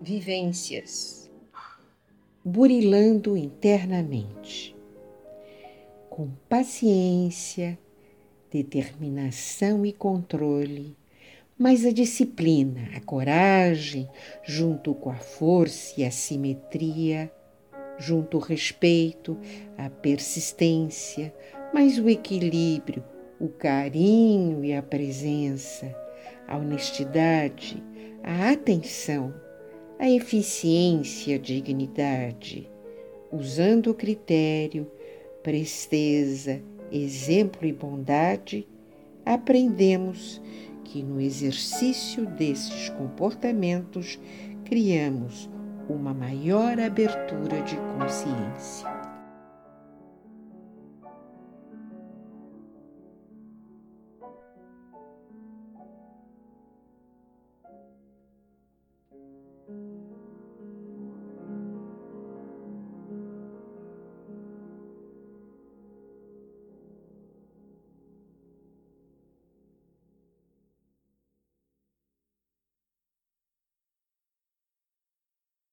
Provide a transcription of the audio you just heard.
vivências, burilando internamente, com paciência, determinação e controle, mas a disciplina, a coragem, junto com a força e a simetria, junto o respeito, a persistência, mas o equilíbrio, o carinho e a presença, a honestidade, a atenção, a eficiência, a dignidade, usando o critério, presteza, exemplo e bondade, aprendemos que no exercício desses comportamentos criamos uma maior abertura de consciência.